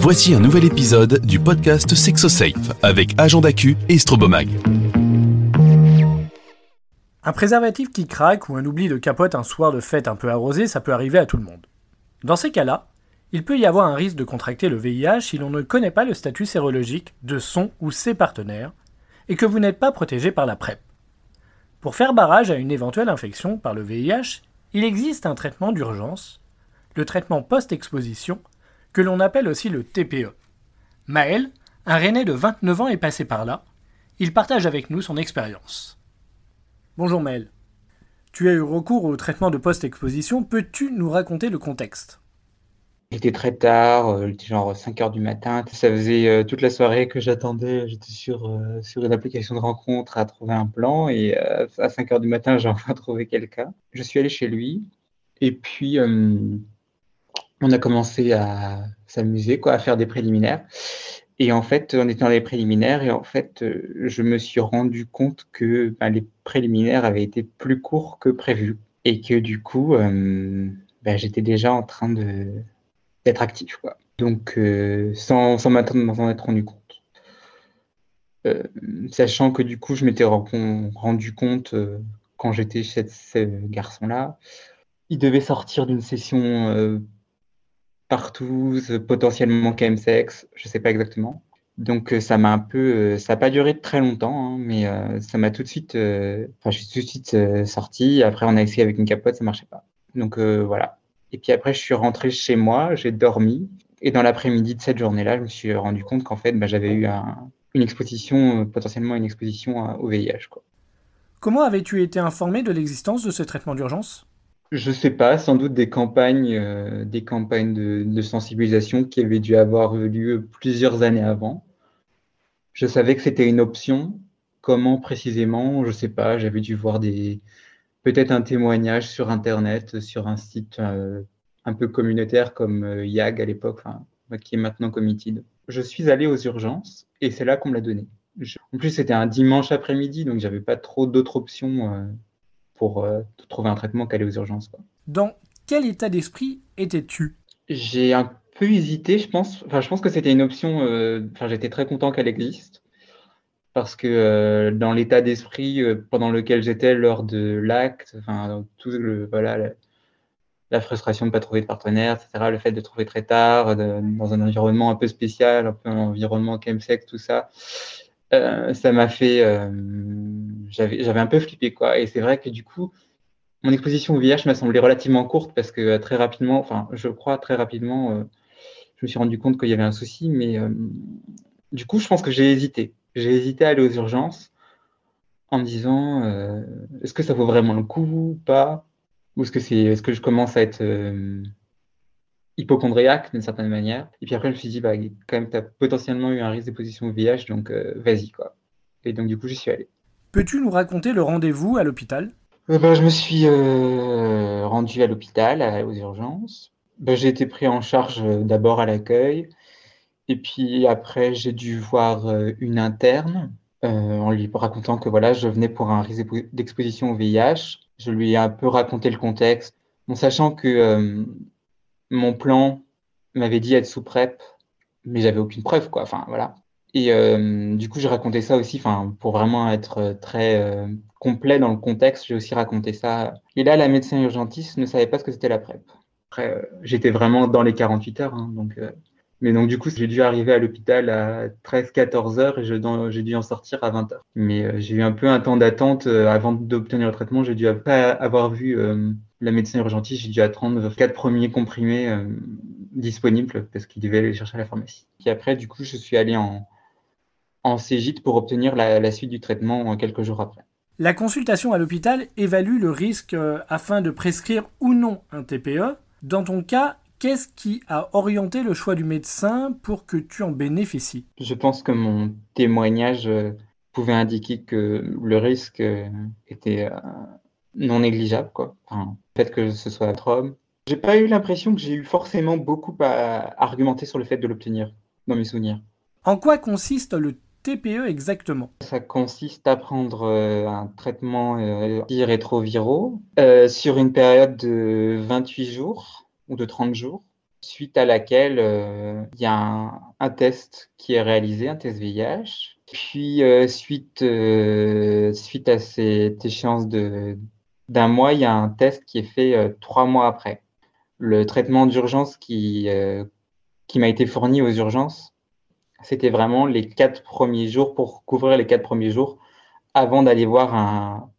Voici un nouvel épisode du podcast SexoSafe avec Agent d'Acu et Strobomag. Un préservatif qui craque ou un oubli de capote un soir de fête un peu arrosé, ça peut arriver à tout le monde. Dans ces cas-là, il peut y avoir un risque de contracter le VIH si l'on ne connaît pas le statut sérologique de son ou ses partenaires et que vous n'êtes pas protégé par la PrEP. Pour faire barrage à une éventuelle infection par le VIH, il existe un traitement d'urgence, le traitement post-exposition, que l'on appelle aussi le TPE. Maël, un Rennais de 29 ans, est passé par là. Il partage avec nous son expérience. Bonjour Maël. Tu as eu recours au traitement de post-exposition. Peux-tu nous raconter le contexte? Il était très tard, euh, il était genre 5 heures du matin. Ça faisait euh, toute la soirée que j'attendais. J'étais sur, euh, sur une application de rencontre à trouver un plan et à 5 heures du matin, j'ai enfin trouvé quelqu'un. Je suis allé chez lui et puis on a commencé à s'amuser, quoi, à faire des préliminaires. Et en fait, on était dans les préliminaires et en fait, je me suis rendu compte que ben, les préliminaires avaient été plus courts que prévu et que du coup, ben, j'étais déjà en train d'être actif, quoi. Donc, euh, sans, sans m'en être rendu compte. Euh, sachant que du coup, je m'étais rendu compte euh, quand j'étais chez ce garçon-là, il devait sortir d'une session partout, potentiellement sexe je sais pas exactement. Donc ça m'a un peu, ça n'a pas duré très longtemps, hein, mais ça m'a tout de suite, enfin je suis tout de suite sorti. Après on a essayé avec une capote, ça marchait pas. Donc voilà, et puis après, je suis rentré chez moi, j'ai dormi. Et dans l'après-midi de cette journée-là, je me suis rendu compte qu'en fait, bah, j'avais eu une exposition, euh, potentiellement une exposition au VIH. Comment avais-tu été informé de l'existence de ce traitement d'urgence? Je sais pas, sans doute des campagnes, euh, des campagnes de, sensibilisation qui avaient dû avoir lieu plusieurs années avant. Je savais que c'était une option. Comment précisément Je sais pas. J'avais dû voir des, peut-être un témoignage sur Internet, sur un site euh, un peu communautaire comme euh, YAG à l'époque, qui est maintenant Committed. Je suis allé aux urgences et c'est là qu'on me l'a donné. En plus, c'était un dimanche après-midi, donc j'avais pas trop d'autres options euh, pour trouver un traitement qu'aller aux urgences. Dans quel état d'esprit étais-tu? J'ai un peu hésité, je pense. Enfin, je pense que c'était une option. Enfin, j'étais très content qu'elle existe parce que euh, dans l'état d'esprit euh, pendant lequel j'étais lors de l'acte, enfin, tout le, voilà, la, frustration de ne pas trouver de partenaire, etc., le fait de trouver très tard, dans un environnement un peu spécial, un peu un environnement chemsex, tout ça, euh, ça m'a fait. J'avais un peu flippé, quoi. Et c'est vrai que du coup, mon exposition au VIH m'a semblé relativement courte parce que très rapidement, enfin, je crois très rapidement, je me suis rendu compte qu'il y avait un souci, mais du coup, je pense que j'ai hésité j'ai hésité à aller aux urgences en me disant euh, est-ce que ça vaut vraiment le coup ou pas? Ou est-ce que, c'est, est-ce que je commence à être euh, hypochondriaque d'une certaine manière? Et puis après, je me suis dit bah, quand même, tu as potentiellement eu un risque d'exposition au VIH, donc euh, vas-y. quoi. Et donc, du coup, j'y suis allé. Peux-tu nous raconter le rendez-vous à l'hôpital? Bah, Je me suis rendu à l'hôpital, aux urgences. Bah, j'ai été pris en charge d'abord à l'accueil. Et puis après, j'ai dû voir euh, une interne euh, en lui racontant que voilà, je venais pour un risque d'exposition au VIH. Je lui ai un peu raconté le contexte, en sachant que euh, mon plan m'avait dit être sous PrEP, mais j'avais aucune preuve, quoi. Enfin, voilà. Et du coup, j'ai raconté ça aussi, pour vraiment être très complet dans le contexte, j'ai aussi raconté ça. Et là, la médecin urgentiste ne savait pas ce que c'était la PrEP. Après, j'étais vraiment dans les 48 heures, hein, donc mais donc, du coup, j'ai dû arriver à l'hôpital à 13-14 heures et j'ai dû en sortir à 20 heures. Mais euh, j'ai eu un peu un temps d'attente euh, avant d'obtenir le traitement. J'ai dû pas avoir vu euh, la médecin urgentiste. J'ai dû attendre quatre premiers comprimés disponibles parce qu'il devait aller chercher à la pharmacie. Et après, du coup, je suis allé en, en Cégite pour obtenir la, la suite du traitement quelques jours après. La consultation à l'hôpital évalue le risque afin de prescrire ou non un TPE. Dans ton cas, Qu'est-ce qui a orienté le choix du médecin pour que tu en bénéficies? Je pense que mon témoignage euh, pouvait indiquer que le risque euh, était euh, non négligeable. Quoi. Enfin, le fait que ce soit trop homme. J'ai pas eu l'impression que j'ai eu forcément beaucoup à argumenter sur le fait de l'obtenir dans mes souvenirs. En quoi consiste le TPE exactement Ça consiste à prendre un traitement rétroviraux sur une période de 28 jours ou de 30 jours. suite à laquelle euh, il y a un, test qui est réalisé, un test VIH. Puis, euh, suite, euh, suite à cette échéance d'un mois, il y a un test qui est fait trois mois après. Le traitement d'urgence qui, qui m'a été fourni aux urgences, c'était vraiment les quatre premiers jours pour couvrir les quatre premiers jours avant d'aller voir un,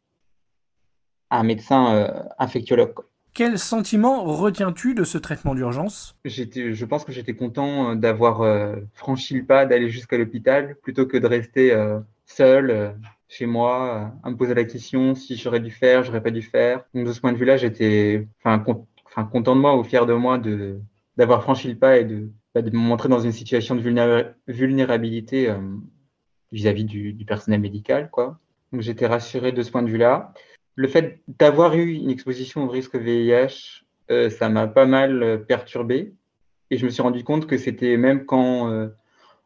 un médecin infectiologue. Quel sentiment retiens-tu de ce traitement d'urgence? Je pense que j'étais content euh, d'avoir euh, franchi le pas, d'aller jusqu'à l'hôpital, plutôt que de rester euh, seul chez moi, à me poser la question si j'aurais dû faire, j'aurais pas dû faire. Donc de ce point de vue-là, j'étais enfin, content de moi ou fier de moi de d'avoir franchi le pas et de, de me montrer dans une situation de vulnérabilité vis-à-vis du, personnel médical. Quoi. Donc j'étais rassuré de ce point de vue-là le fait d'avoir eu une exposition au risque VIH, euh, ça m'a pas mal euh, perturbé. Et je me suis rendu compte que c'était même quand euh,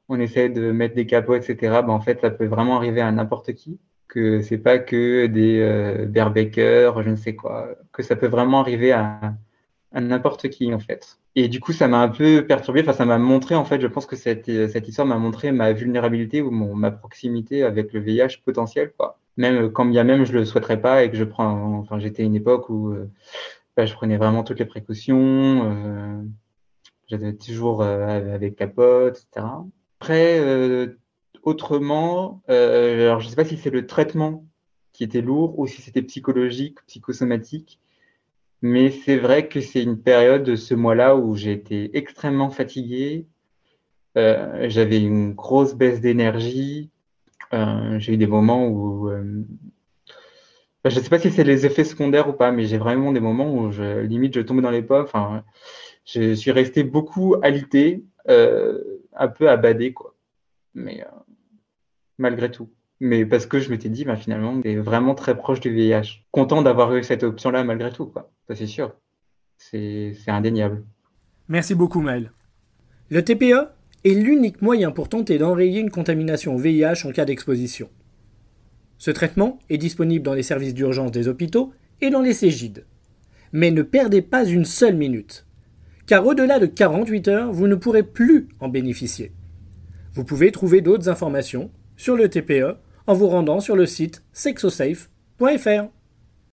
on essaie de mettre des capots, etc., ben, en fait, ça peut vraiment arriver à n'importe qui. Que c'est pas que des euh, je ne sais quoi. Que ça peut vraiment arriver à n'importe qui, en fait. Et du coup, ça m'a un peu perturbé. Enfin, ça m'a montré, en fait, je pense que cette, cette histoire m'a montré ma vulnérabilité ou mon, ma proximité avec le VIH potentiel, quoi même quand bien même je le souhaiterais pas et que je prends, enfin j'étais à une époque où euh, bah, je prenais vraiment toutes les précautions, euh, j'étais toujours euh, avec capote, etc. Après, euh, autrement, euh, alors je sais pas si c'est le traitement qui était lourd ou si c'était psychologique, psychosomatique, mais c'est vrai que c'est une période de ce mois-là où j'ai été extrêmement fatigué, j'avais une grosse baisse d'énergie, euh, j'ai eu des moments où euh, je ne sais pas si c'est les effets secondaires ou pas, mais j'ai vraiment des moments où je, limite je tombais dans les pommes. Enfin, je suis resté beaucoup alité, euh, un peu abadé, quoi. Mais malgré tout. Mais parce que je m'étais dit, bah, finalement, est vraiment très proche du VIH. Content d'avoir eu cette option-là malgré tout, quoi. Ça, c'est sûr. C'est indéniable. Merci beaucoup, Maël. Le TPE est l'unique moyen pour tenter d'enrayer une contamination au VIH en cas d'exposition. Ce traitement est disponible dans les services d'urgence des hôpitaux et dans les Cégides. Mais ne perdez pas une seule minute, car au-delà de 48 heures, vous ne pourrez plus en bénéficier. Vous pouvez trouver d'autres informations sur le TPE en vous rendant sur le site sexosafe.fr.